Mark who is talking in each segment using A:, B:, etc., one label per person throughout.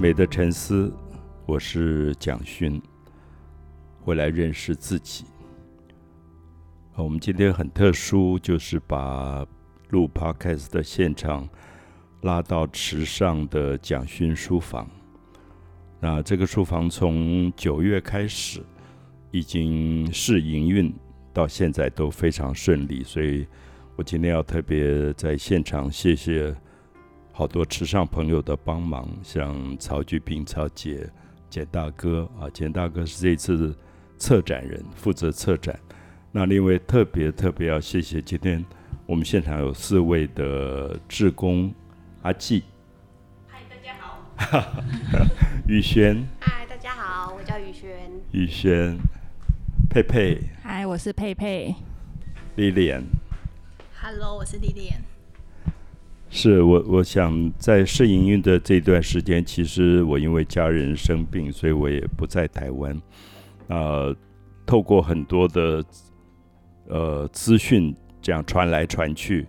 A: 美的沉思，我是蒋勋，回来认识自己。我们今天很特殊，就是把录 podcast 的现场拉到池上的蒋勋书房。那这个书房从九月开始已经试营运，到现在都非常顺利，所以我今天要特别在现场谢谢。好多池上朋友的帮忙，像曹菊斌、曹姐、简大哥啊，简大哥是这次策展人，负责策展。那另外特别特别要谢谢今天我们现场有四位的志工阿季。
B: 嗨，大家好。
A: 宇轩。
B: 嗨，大家好，我叫宇轩。
A: 宇轩。佩佩。
C: 嗨，我是佩佩。
A: 丽莲。
D: Hello，我是丽莲。
A: 是我，我想在试营运的这段时间，其实我因为家人生病，所以我也不在台湾。啊，透过很多的呃资讯这样传来传去，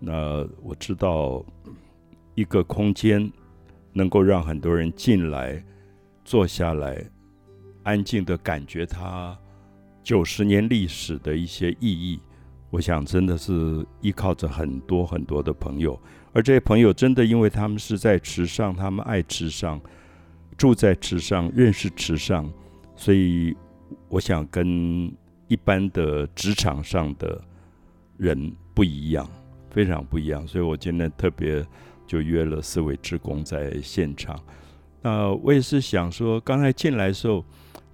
A: 那我知道一个空间能够让很多人进来坐下来，安静的感觉它九十年历史的一些意义。我想，真的是依靠着很多很多的朋友，而这些朋友真的，因为他们是在池上，他们爱池上，住在池上，认识池上，所以我想跟一般的职场上的人不一样，非常不一样。所以我今天特别就约了四位职工在现场。那我也是想说，刚才进来的时候，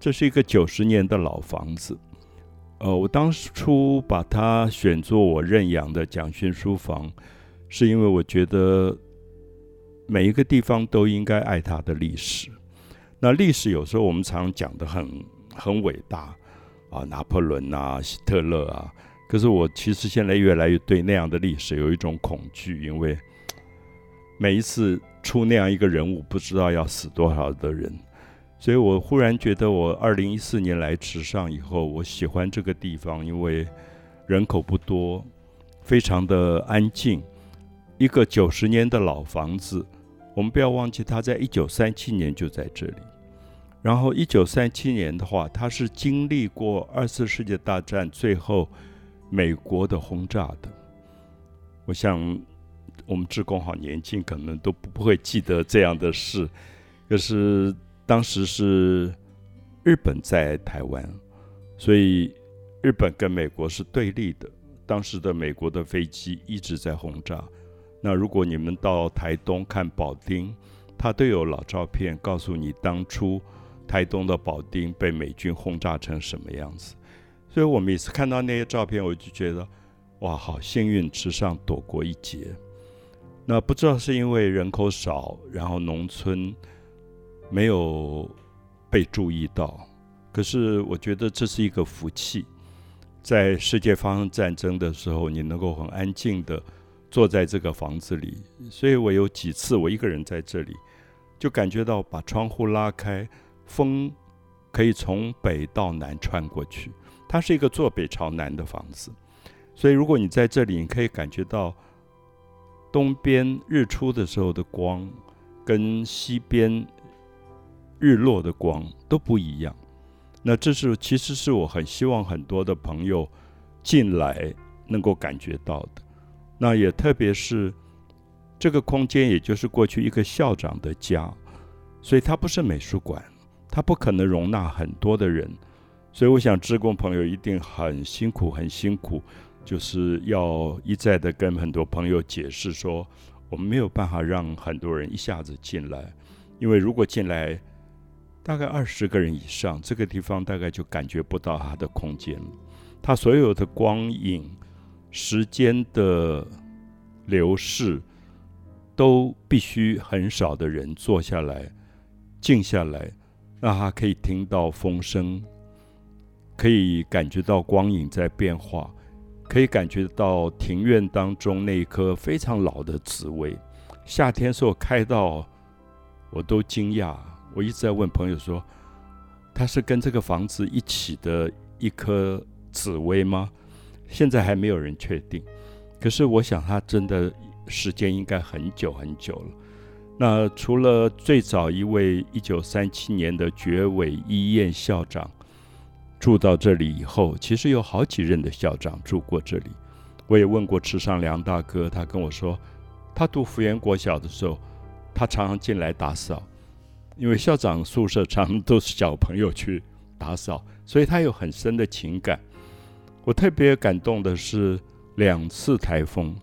A: 这是一个九十年的老房子。呃，我当初把它选做我认养的蒋勋书房，是因为我觉得每一个地方都应该爱它的历史。那历史有时候我们常讲的很很伟大啊，拿破仑啊，希特勒啊。可是我其实现在越来越对那样的历史有一种恐惧，因为每一次出那样一个人物，不知道要死多少的人。所以我忽然觉得，我二零一四年来池上以后，我喜欢这个地方，因为人口不多，非常的安静。一个九十年的老房子，我们不要忘记，它在一九三七年就在这里。然后一九三七年的话，它是经历过二次世界大战最后美国的轰炸的。我想我们职工好年轻，可能都不会记得这样的事，可是。当时是日本在台湾，所以日本跟美国是对立的。当时的美国的飞机一直在轰炸。那如果你们到台东看保丁，它都有老照片，告诉你当初台东的保丁被美军轰炸成什么样子。所以我每次看到那些照片，我就觉得哇，好幸运，池上躲过一劫。那不知道是因为人口少，然后农村。没有被注意到，可是我觉得这是一个福气。在世界发生战争的时候，你能够很安静的坐在这个房子里。所以我有几次我一个人在这里，就感觉到把窗户拉开，风可以从北到南穿过去。它是一个坐北朝南的房子，所以如果你在这里，你可以感觉到东边日出的时候的光，跟西边。日落的光都不一样，那这是其实是我很希望很多的朋友进来能够感觉到的。那也特别是这个空间，也就是过去一个校长的家，所以它不是美术馆，它不可能容纳很多的人。所以我想，职工朋友一定很辛苦，很辛苦，就是要一再的跟很多朋友解释说，我们没有办法让很多人一下子进来，因为如果进来。大概二十个人以上，这个地方大概就感觉不到它的空间了。它所有的光影、时间的流逝，都必须很少的人坐下来、静下来，让他可以听到风声，可以感觉到光影在变化，可以感觉到庭院当中那一棵非常老的紫薇，夏天时候开到，我都惊讶。我一直在问朋友说：“它是跟这个房子一起的一颗紫薇吗？”现在还没有人确定。可是我想，它真的时间应该很久很久了。那除了最早一位一九三七年的绝尾医院校长住到这里以后，其实有好几任的校长住过这里。我也问过池上良大哥，他跟我说，他读福源国小的时候，他常常进来打扫，因为校长宿舍常都是小朋友去打扫，所以他有很深的情感。我特别感动的是两次台风，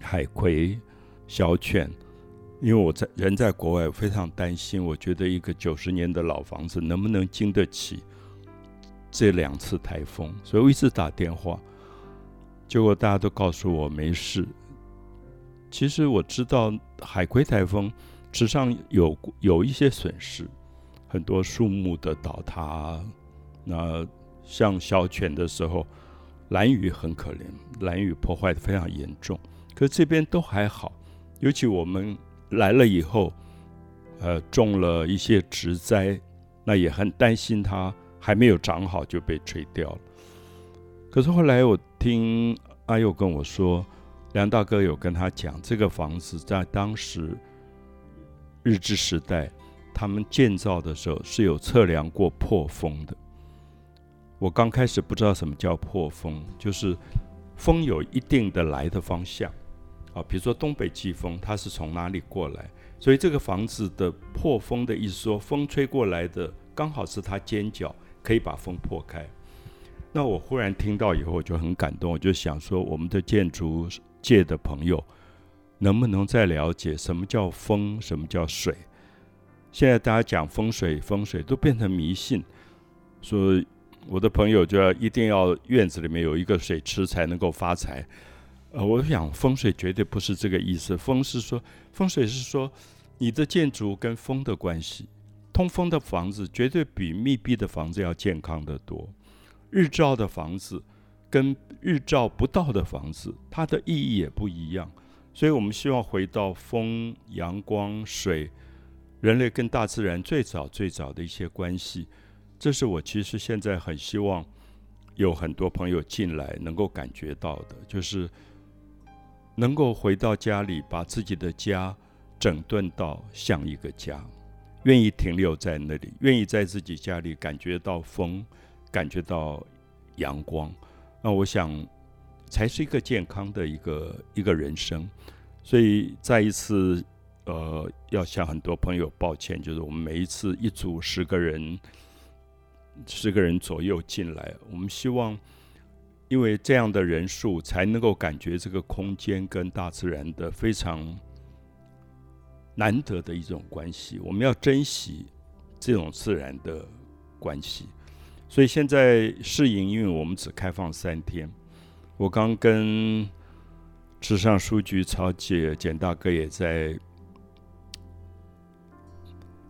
A: 海葵、小犬。因为我在人在国外，非常担心。我觉得一个九十年的老房子能不能经得起这两次台风？所以我一直打电话，结果大家都告诉我没事。其实我知道海葵台风池上有有一些损失，很多树木的倒塌。那像小犬的时候，蓝雨很可怜，蓝雨破坏的非常严重。可这边都还好，尤其我们。来了以后，呃，种了一些植栽，那也很担心它还没有长好就被吹掉了。可是后来我听阿佑跟我说，梁大哥有跟他讲，这个房子在当时日治时代他们建造的时候是有测量过破风的。我刚开始不知道什么叫破风，就是风有一定的来的方向。啊，比如说东北季风，它是从哪里过来？所以这个房子的破风的意思说，风吹过来的刚好是它尖角，可以把风破开。那我忽然听到以后，我就很感动，我就想说，我们的建筑界的朋友，能不能再了解什么叫风，什么叫水？现在大家讲风水，风水都变成迷信，说我的朋友就要一定要院子里面有一个水池才能够发财。呃，我想风水绝对不是这个意思。风是说，风水是说你的建筑跟风的关系。通风的房子绝对比密闭的房子要健康的多。日照的房子跟日照不到的房子，它的意义也不一样。所以我们希望回到风、阳光、水，人类跟大自然最早最早的一些关系。这是我其实现在很希望有很多朋友进来能够感觉到的，就是。能够回到家里，把自己的家整顿到像一个家，愿意停留在那里，愿意在自己家里感觉到风，感觉到阳光，那我想才是一个健康的一个一个人生。所以再一次，呃，要向很多朋友抱歉，就是我们每一次一组十个人，十个人左右进来，我们希望。因为这样的人数才能够感觉这个空间跟大自然的非常难得的一种关系，我们要珍惜这种自然的关系。所以现在试营运，我们只开放三天。我刚跟池上书局曹姐、简大哥也在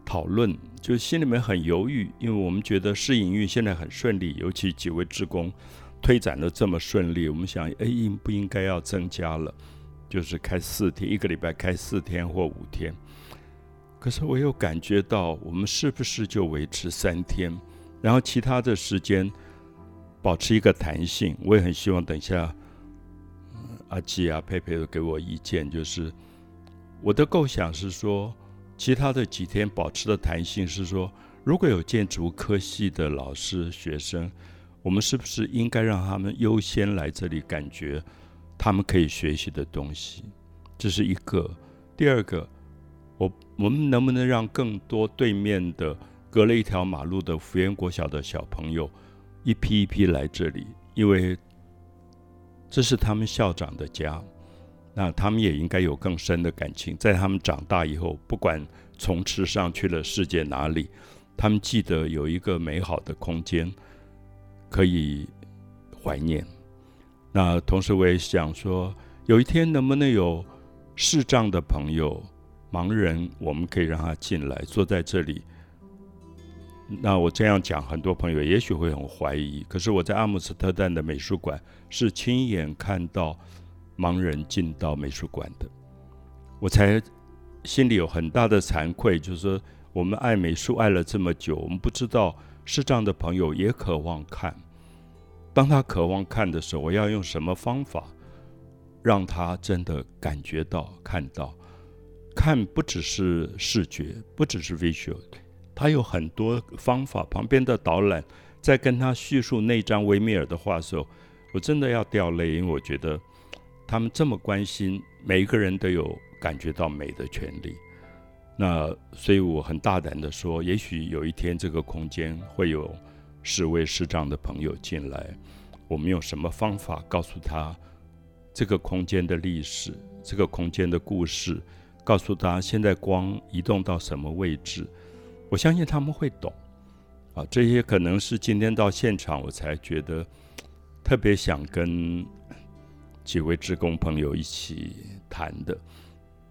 A: 讨论，就心里面很犹豫，因为我们觉得试营运现在很顺利，尤其几位职工。推展的这么顺利，我们想，哎，应不应该要增加了？就是开四天，一个礼拜开四天或五天。可是我又感觉到，我们是不是就维持三天，然后其他的时间保持一个弹性？我也很希望等一下阿基啊、佩佩都给我意见。就是我的构想是说，其他的几天保持的弹性是说，如果有建筑科系的老师、学生。我们是不是应该让他们优先来这里，感觉他们可以学习的东西？这是一个。第二个，我我们能不能让更多对面的隔了一条马路的福源国小的小朋友一批一批来这里？因为这是他们校长的家，那他们也应该有更深的感情。在他们长大以后，不管从吃上去了世界哪里，他们记得有一个美好的空间。可以怀念。那同时，我也想说，有一天能不能有视障的朋友、盲人，我们可以让他进来，坐在这里。那我这样讲，很多朋友也许会很怀疑。可是我在阿姆斯特丹的美术馆是亲眼看到盲人进到美术馆的，我才心里有很大的惭愧，就是说，我们爱美术爱了这么久，我们不知道。视障的朋友也渴望看，当他渴望看的时候，我要用什么方法让他真的感觉到、看到？看不只是视觉，不只是 visual，他有很多方法。旁边的导览在跟他叙述那张维米尔的画的时候，我真的要掉泪，因为我觉得他们这么关心每一个人都有感觉到美的权利。那所以我很大胆的说，也许有一天这个空间会有十位视障的朋友进来，我们用什么方法告诉他这个空间的历史，这个空间的故事，告诉他现在光移动到什么位置，我相信他们会懂。啊，这些可能是今天到现场我才觉得特别想跟几位职工朋友一起谈的。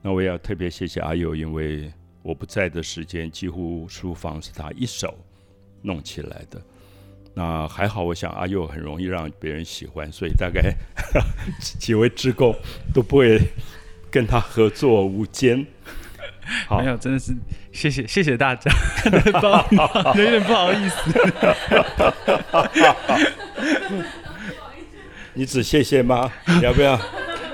A: 那我也要特别谢谢阿佑，因为我不在的时间，几乎书房是他一手弄起来的。那还好，我想阿佑很容易让别人喜欢，所以大概 几位职工都不会跟他合作无间。
C: 没有，真的是谢谢谢谢大家，有点不好意思。
A: 你只谢谢吗？要不要？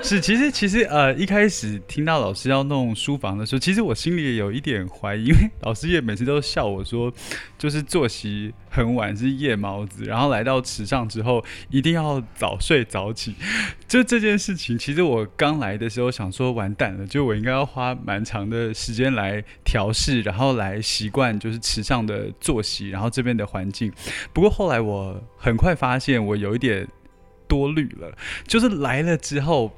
C: 是，其实其实呃，一开始听到老师要弄书房的时候，其实我心里也有一点怀疑，因为老师也每次都笑我说，就是作息很晚是夜猫子，然后来到池上之后一定要早睡早起。就这件事情，其实我刚来的时候想说完蛋了，就我应该要花蛮长的时间来调试，然后来习惯就是池上的作息，然后这边的环境。不过后来我很快发现我有一点多虑了，就是来了之后。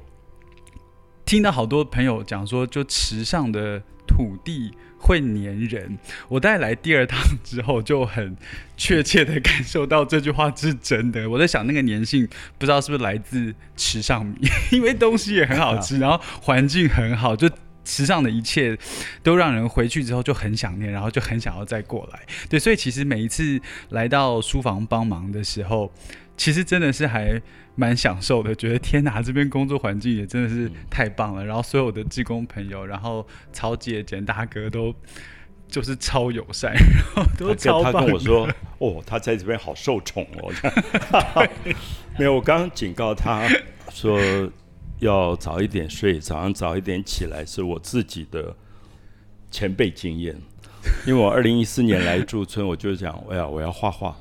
C: 听到好多朋友讲说，就池上的土地会粘人。我带来第二趟之后，就很确切的感受到这句话是真的。我在想，那个粘性不知道是不是来自池上米，因为东西也很好吃，然后环境很好，就池上的一切都让人回去之后就很想念，然后就很想要再过来。对，所以其实每一次来到书房帮忙的时候，其实真的是还。蛮享受的，觉得天哪，这边工作环境也真的是太棒了。然后所有的技工朋友，然后曹姐、简大哥都就是超友善，然后都超棒。
A: 他跟我说：“哦，他在这边好受宠哦。” 没有，我刚刚警告他说要早一点睡，早上早一点起来，是我自己的前辈经验。因为我二零一四年来驻村，我就讲：“哎呀，我要画画。”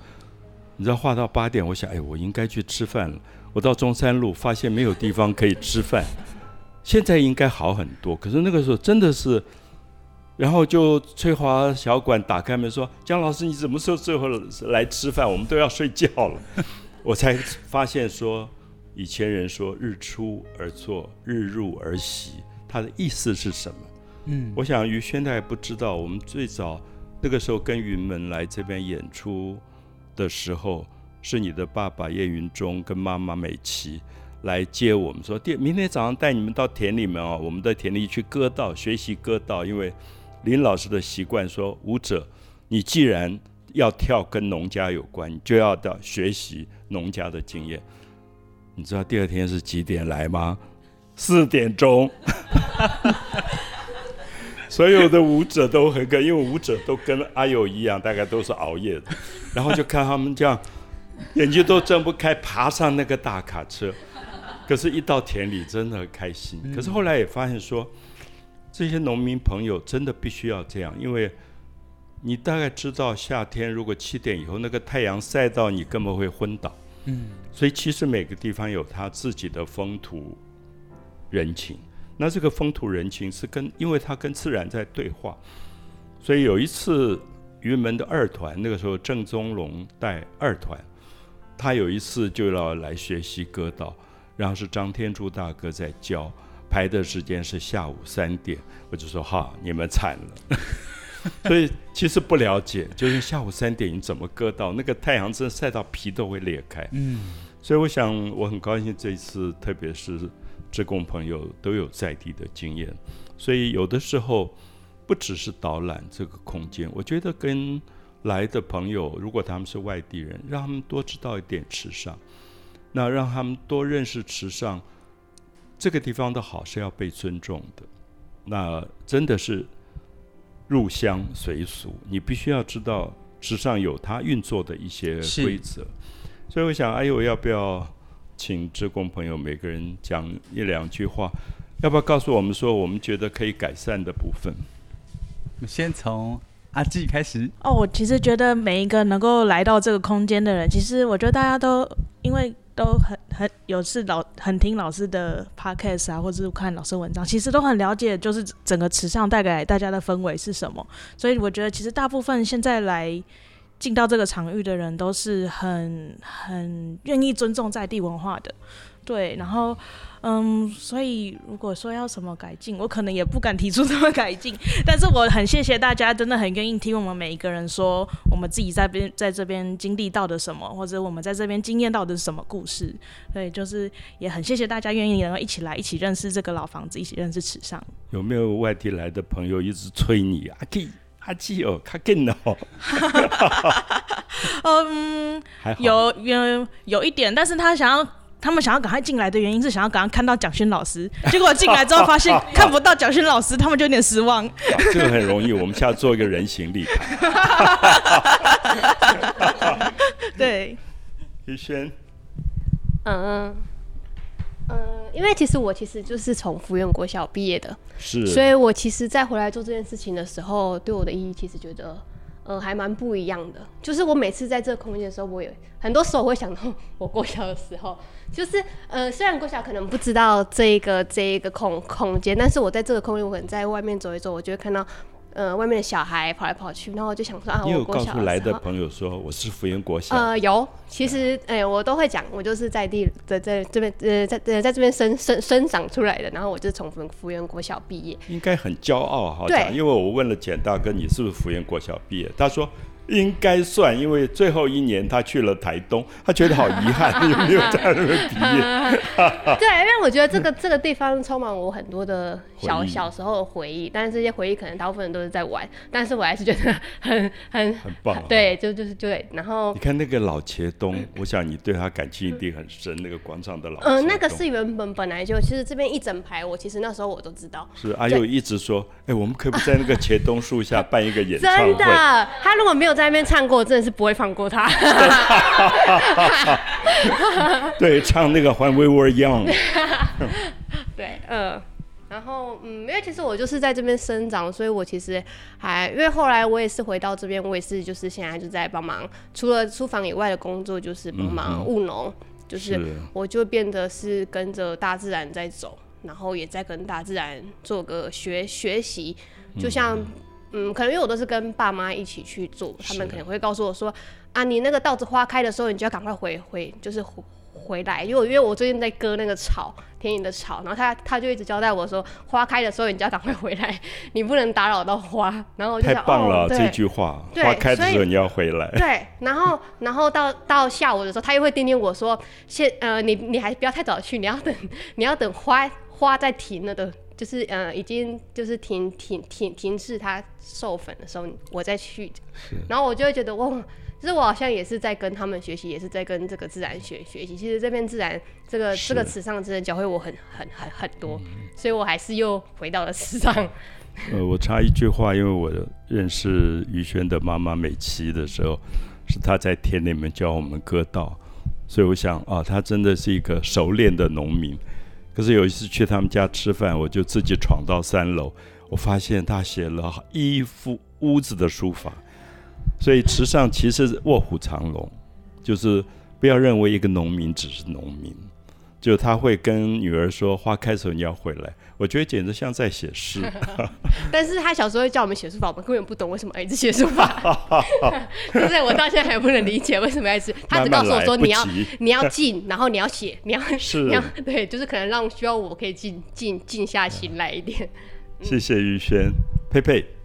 A: 你知道画到八点，我想：“哎，我应该去吃饭了。”我到中山路，发现没有地方可以吃饭。现在应该好很多，可是那个时候真的是，然后就翠华小馆打开门说：“姜老师，你什么时候最后来吃饭？我们都要睡觉了。”我才发现说，以前人说“日出而作，日入而息”，他的意思是什么？嗯，我想于轩他也不知道。我们最早那个时候跟云门来这边演出的时候。是你的爸爸叶云中跟妈妈美琪来接我们，说第明天早上带你们到田里面哦，我们的田里去割稻学习割稻。因为林老师的习惯说，舞者你既然要跳跟农家有关，就要到学习农家的经验。你知道第二天是几点来吗？四点钟。所有的舞者都很跟，因为舞者都跟阿友一样，大概都是熬夜的，然后就看他们这样。眼睛都睁不开，爬上那个大卡车，可是，一到田里，真的很开心。可是后来也发现说，这些农民朋友真的必须要这样，因为你大概知道，夏天如果七点以后那个太阳晒到你，根本会昏倒。嗯，所以其实每个地方有他自己的风土人情。那这个风土人情是跟，因为他跟自然在对话。所以有一次，云门的二团，那个时候郑宗龙带二团。他有一次就要来学习歌道，然后是张天柱大哥在教，排的时间是下午三点，我就说哈，你们惨了。所以其实不了解，就是下午三点你怎么割到那个太阳真晒到皮都会裂开。嗯，所以我想我很高兴这一次，特别是职工朋友都有在地的经验，所以有的时候不只是导览这个空间，我觉得跟。来的朋友，如果他们是外地人，让他们多知道一点池上，那让他们多认识池上这个地方的好是要被尊重的。那真的是入乡随俗，你必须要知道池上有它运作的一些规则。所以我想，哎呦，要不要请职工朋友每个人讲一两句话？要不要告诉我们说，我们觉得可以改善的部分？
C: 我们先从阿纪开始。
D: 哦，我其实觉得每一个能够来到这个空间的人，其实我觉得大家都因为都很很有是老很听老师的 podcast 啊，或者是看老师文章，其实都很了解，就是整个池上带给大家的氛围是什么。所以我觉得，其实大部分现在来进到这个场域的人，都是很很愿意尊重在地文化的。对，然后。嗯，所以如果说要什么改进，我可能也不敢提出什么改进。但是我很谢谢大家，真的很愿意听我们每一个人说我们自己在边在这边经历到的什么，或者我们在这边经验到的是什么故事。对，就是也很谢谢大家愿意能够一起来，一起认识这个老房子，一起认识池上。
A: 有没有外地来的朋友一直催你啊阿基哦，卡更哦？
D: 嗯，有有有一点，但是他想要。他们想要赶快进来的原因是想要赶快看到蒋勋老师，结果进来之后发现 看不到蒋勋老师，他们就有点失望。
A: 这个很容易，我们现在做一个人形立牌。
D: 对，
A: 宇轩，
B: 嗯嗯，因为其实我其实就是从福源国小毕业的，
A: 是，
B: 所以我其实再回来做这件事情的时候，对我的意义其实觉得。呃，还蛮不一样的。就是我每次在这个空间的时候，我有很多时候会想到 我过小的时候。就是呃，虽然国小可能不知道这一个这一个空空间，但是我在这个空间，我可能在外面走一走，我就会看到。呃，外面的小孩跑来跑去，然后我就想说啊，
A: 我有
B: 告
A: 诉来的朋友说我是福源国小？
B: 呃，有，其实哎，我都会讲，我就是在地在在这边呃在呃在这边生生生长出来的，然后我就从福福源国小毕业，
A: 应该很骄傲哈。对，因为我问了简大哥，你是不是福源国小毕业？他说。应该算，因为最后一年他去了台东，他觉得好遗憾，有没有在那边毕业？
B: 对，因为我觉得这个这个地方充满我很多的小小时候的回忆，但是这些回忆可能大部分人都是在玩，但是我还是觉得很很
A: 很棒。
B: 对，就就是对。然后
A: 你看那个老茄东，我想你对他感情一定很深。那个广场的老，
B: 嗯，那个是原本本来就，其实这边一整排，我其实那时候我都知道。
A: 是阿佑一直说，哎，我们可不可以在那个茄东树下办一个演唱会？
B: 真的，他如果没有。在那边唱过，真的是不会放过他。
A: 对，唱那个《When We Were Young》。
B: 对，嗯，然后嗯，因为其实我就是在这边生长，所以我其实还因为后来我也是回到这边，我也是就是现在就在帮忙，除了书房以外的工作，就是帮忙务农，就是我就变得是跟着大自然在走，然后也在跟大自然做个学学习，就像。嗯，可能因为我都是跟爸妈一起去做，他们可能会告诉我说：“啊，你那个稻子花开的时候，你就要赶快回回，就是回回来。”因为因为我最近在割那个草，田里的草，然后他他就一直交代我说：“花开的时候，你就要赶快回来，你不能打扰到花。”然后我就
A: 太棒了，这句话，花开的时候你要回来。
B: 对，然后然后到到下午的时候，他又会叮咛我说：“现呃，你你还不要太早去，你要等你要等花花在停了的。”就是呃，已经就是停停停停止它授粉的时候，我再去，然后我就会觉得哇，其实我好像也是在跟他们学习，也是在跟这个自然学学习。其实这边自然这个这个池上真的教会我很很很很多，所以我还是又回到了池上。
A: 呃，我插一句话，因为我认识于轩的妈妈美琪的时候，是她在田里面教我们割稻，所以我想啊，她真的是一个熟练的农民。可是有一次去他们家吃饭，我就自己闯到三楼，我发现他写了一幅屋子的书法，所以池上其实卧虎藏龙，就是不要认为一个农民只是农民。就他会跟女儿说：“花开的时候你要回来。”我觉得简直像在写诗。
B: 但是他小时候叫我们写书法，我们根本不懂为什么一直写书法。就是我到现在还不能理解为什么要写。他只告诉我说：“你要你要静，然后你要写，你要 你要对，就是可能让需要我可以静静静下心来一点。”
A: 谢谢于轩，佩佩。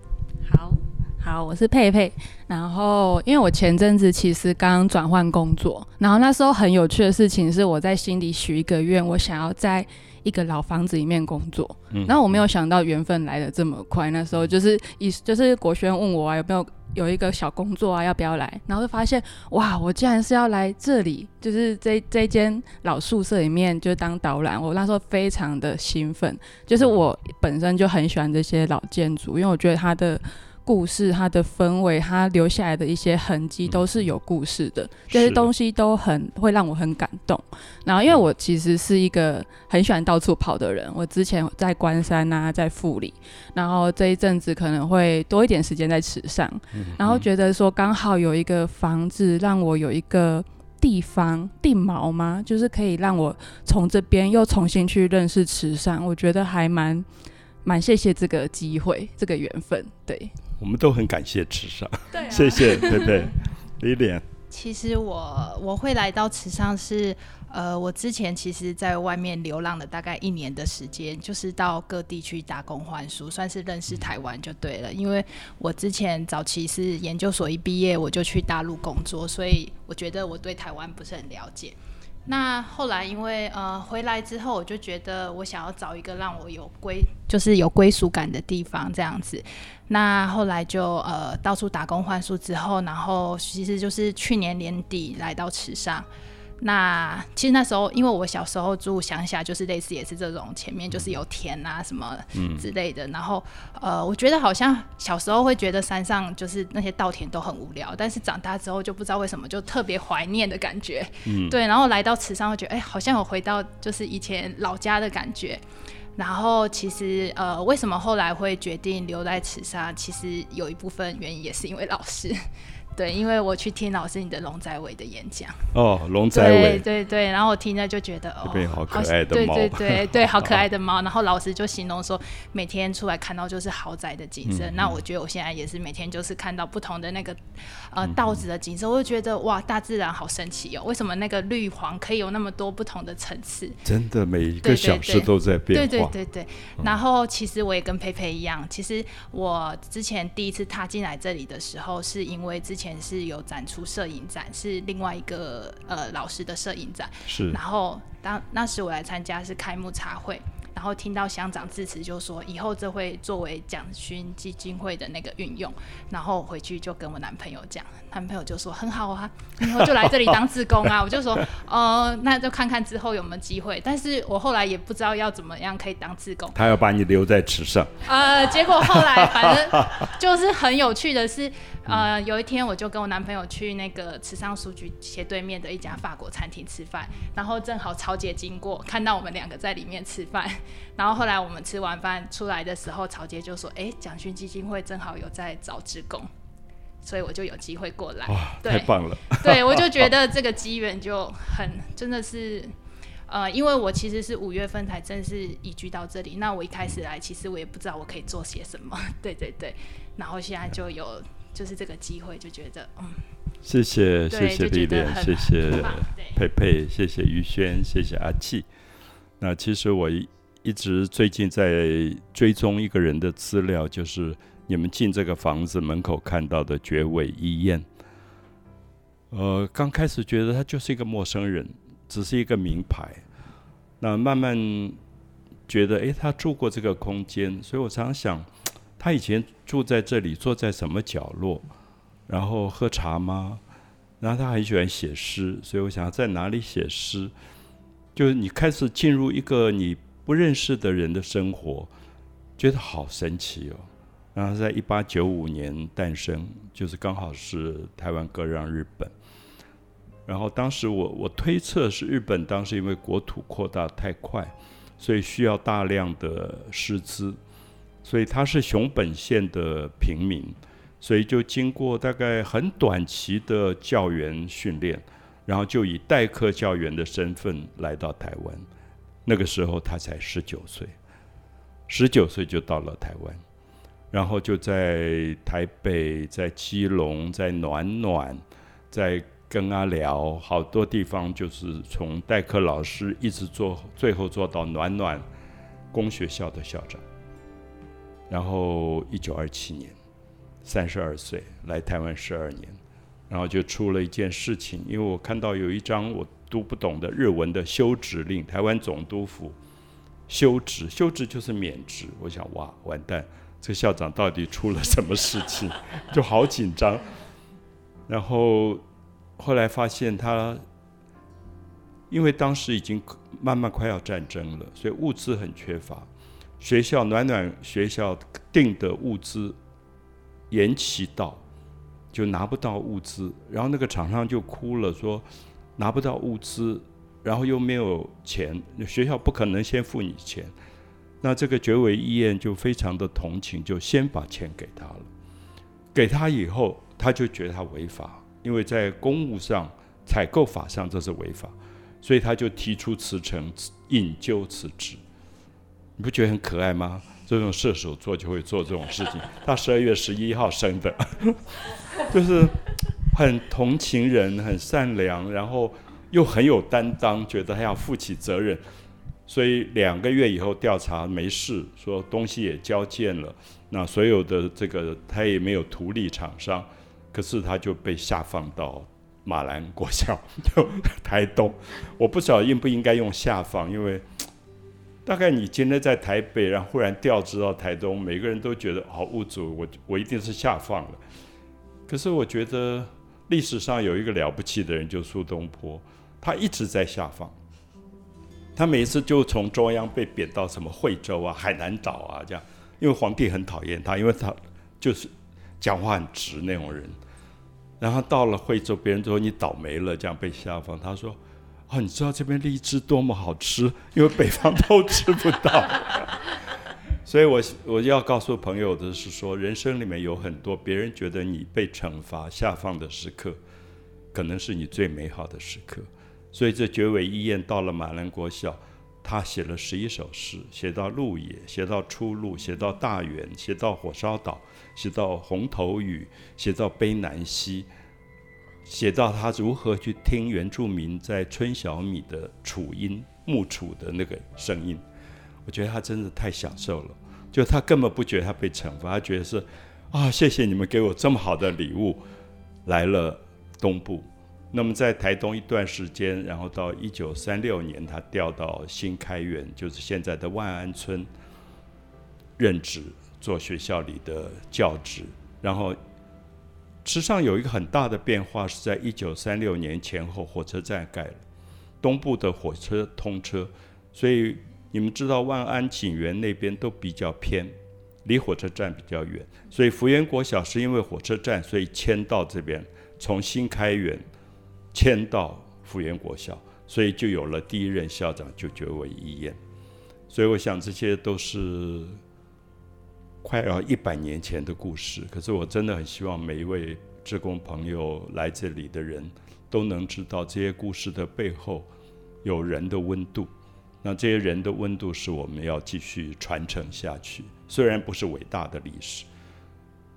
E: 好。我是佩佩。然后，因为我前阵子其实刚转换工作，然后那时候很有趣的事情是，我在心里许一个愿，我想要在一个老房子里面工作。嗯，然后我没有想到缘分来的这么快。那时候就是一就是国轩问我啊，有没有有一个小工作啊，要不要来？然后就发现哇，我竟然是要来这里，就是这这间老宿舍里面就当导览。我那时候非常的兴奋，就是我本身就很喜欢这些老建筑，因为我觉得它的。故事、它的氛围、它留下来的一些痕迹，都是有故事的。这些东西都很会让我很感动。然后，因为我其实是一个很喜欢到处跑的人，我之前在关山啊，在富里，然后这一阵子可能会多一点时间在池上，然后觉得说刚好有一个房子让我有一个。地方地锚吗？就是可以让我从这边又重新去认识池上，我觉得还蛮蛮谢谢这个机会，这个缘分。对，
A: 我们都很感谢池上，
E: 对、啊，
A: 谢谢佩佩、李莲。
F: 其实我我会来到池上是，呃，我之前其实在外面流浪了大概一年的时间，就是到各地去打工换书，算是认识台湾就对了。因为我之前早期是研究所一毕业我就去大陆工作，所以我觉得我对台湾不是很了解。那后来因为呃回来之后，我就觉得我想要找一个让我有归，就是有归属感的地方这样子。那后来就呃到处打工换宿之后，然后其实就是去年年底来到池上。那其实那时候，因为我小时候住乡下，就是类似也是这种，前面就是有田啊什么之类的。然后呃，我觉得好像小时候会觉得山上就是那些稻田都很无聊，但是长大之后就不知道为什么就特别怀念的感觉。
A: 嗯，
F: 对，然后来到池上，会觉得哎，好像有回到就是以前老家的感觉。然后其实呃，为什么后来会决定留在池上？其实有一部分原因也是因为老师。对，因为我去听老师你的龙仔伟的演讲。
A: 哦，龙仔
F: 对
A: 伟，
F: 对对，然后我听着就觉得哦，
A: 好可爱的猫
F: 对对对对，好可爱的 猫。然后老师就形容说，每天出来看到就是豪宅的景色。
A: 嗯
F: 那我觉得我现在也是每天就是看到不同的那个
A: 嗯
F: 呃稻子的景色，我就觉得哇，大自然好神奇哦！为什么那个绿黄可以有那么多不同的层次？
A: 真的每一
F: 对对
A: 个小事都在变化
F: 对
A: 化。
F: 对对对。然后其实我也跟佩佩一样，其实我之前第一次踏进来这里的时候，是因为之前是有展出摄影展，是另外一个呃老师的摄影展。
A: 是
F: 然后当那时我来参加是开幕茶会，然后听到乡长致辞就说以后这会作为奖勋基金会的那个运用，然后回去就跟我男朋友讲，男朋友就说很好啊，以后就来这里当志工啊，我就说呃那就看看之后有没有机会，但是我后来也不知道要怎么样可以当志工，
A: 他要把你留在池上，
F: 呃，结果后来反正就是很有趣的是，呃，有一天我就跟我男朋友去那个池上书局斜对面的一家法国餐厅吃饭，然后正好曹姐经过，看到我们两个在里面吃饭，然后后来我们吃完饭出来的时候，曹杰就说：“哎，蒋勋基金会正好有在找职工。”所以我就有机会过来，
A: 哇，
F: 对
A: 太棒了！
F: 对，我就 觉得这个机缘就很真的是，呃，因为我其实是五月份才正式移居到这里，那我一开始来，其实我也不知道我可以做些什么，对对对，然后现在就有就是这个机会，就觉得嗯，
A: 谢谢谢谢
F: 就觉得
A: 丽莲，谢谢佩佩，谢谢于轩，谢谢阿气。那其实我一一直最近在追踪一个人的资料，就是你们进这个房子门口看到的绝尾一燕。呃，刚开始觉得他就是一个陌生人，只是一个名牌。那慢慢觉得，诶，他住过这个空间，所以我常想，他以前住在这里，坐在什么角落，然后喝茶吗？然后他很喜欢写诗，所以我想在哪里写诗，就是你开始进入一个你不认识的人的生活，觉得好神奇哦。然后在一八九五年诞生，就是刚好是台湾割让日本。然后当时我我推测是日本当时因为国土扩大太快，所以需要大量的师资，所以他是熊本县的平民，所以就经过大概很短期的教员训练，然后就以代课教员的身份来到台湾。那个时候他才十九岁，十九岁就到了台湾，然后就在台北、在基隆、在暖暖、在跟阿聊好多地方，就是从代课老师一直做，最后做到暖暖公学校的校长。然后一九二七年，三十二岁来台湾十二年，然后就出了一件事情，因为我看到有一张我读不懂的日文的休职令，台湾总督府休职，休职就是免职。我想哇，完蛋，这校长到底出了什么事情？就好紧张。然后后来发现他，因为当时已经慢慢快要战争了，所以物资很缺乏。学校暖暖学校订的物资延期到，就拿不到物资，然后那个厂商就哭了，说拿不到物资，然后又没有钱，学校不可能先付你钱。那这个绝尾医院就非常的同情，就先把钱给他了。给他以后，他就觉得他违法，因为在公务上、采购法上这是违法，所以他就提出辞呈，引咎辞职。你不觉得很可爱吗？这种射手座就会做这种事情。他十二月十一号生的，就是很同情人，很善良，然后又很有担当，觉得他要负起责任。所以两个月以后调查没事，说东西也交件了，那所有的这个他也没有图利厂商，可是他就被下放到马兰国校，就台东。我不晓得应不应该用下放，因为。大概你今天在台北，然后忽然调职到台东，每个人都觉得好物主，我我一定是下放了。可是我觉得历史上有一个了不起的人，就苏东坡，他一直在下放。他每一次就从中央被贬到什么惠州啊、海南岛啊这样，因为皇帝很讨厌他，因为他就是讲话很直那种人。然后到了惠州，别人说你倒霉了，这样被下放。他说。哦，你知道这边荔枝多么好吃，因为北方都吃不到。所以我我要告诉朋友的是说，人生里面有很多别人觉得你被惩罚下放的时刻，可能是你最美好的时刻。所以这绝尾医院到了马兰国小，他写了十一首诗，写到鹿野，写到出路，写到大原，写到火烧岛，写到红头雨，写到悲南溪。写到他如何去听原住民在春小米的楚音木楚的那个声音，我觉得他真的太享受了。就他根本不觉得他被惩罚，他觉得是啊，谢谢你们给我这么好的礼物，来了东部。那么在台东一段时间，然后到一九三六年，他调到新开元，就是现在的万安村任职，做学校里的教职，然后。池上有一个很大的变化，是在一九三六年前后，火车站盖了，东部的火车通车，所以你们知道万安景园那边都比较偏，离火车站比较远，所以福源国小是因为火车站，所以迁到这边，从新开园迁到福源国小，所以就有了第一任校长就觉为一燕，所以我想这些都是。快要一百年前的故事，可是我真的很希望每一位职工朋友来这里的人都能知道这些故事的背后有人的温度。那这些人的温度是我们要继续传承下去。虽然不是伟大的历史，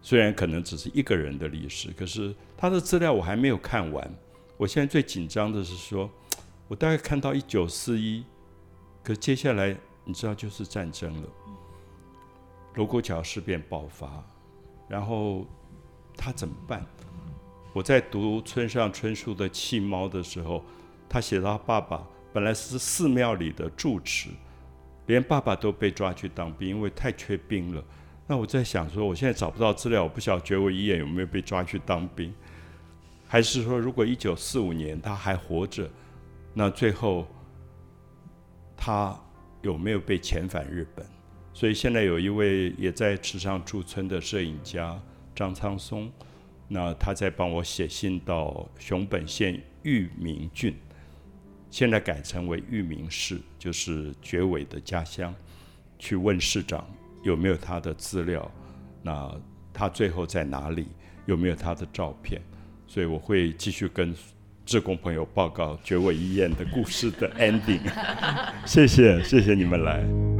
A: 虽然可能只是一个人的历史，可是他的资料我还没有看完。我现在最紧张的是说，我大概看到一九四一，可接下来你知道就是战争了。卢沟桥事变爆发，然后他怎么办？我在读村上春树的《弃猫》的时候，他写到爸爸本来是寺庙里的住持，连爸爸都被抓去当兵，因为太缺兵了。那我在想说，我现在找不到资料，我不晓得觉伟医院有没有被抓去当兵，还是说如果一九四五年他还活着，那最后他有没有被遣返日本？所以现在有一位也在池上驻村的摄影家张苍松，那他在帮我写信到熊本县玉明郡，现在改成为玉明市，就是绝伟的家乡，去问市长有没有他的资料，那他最后在哪里，有没有他的照片？所以我会继续跟志工朋友报告绝伟医院的故事的 ending。谢谢，谢谢你们来。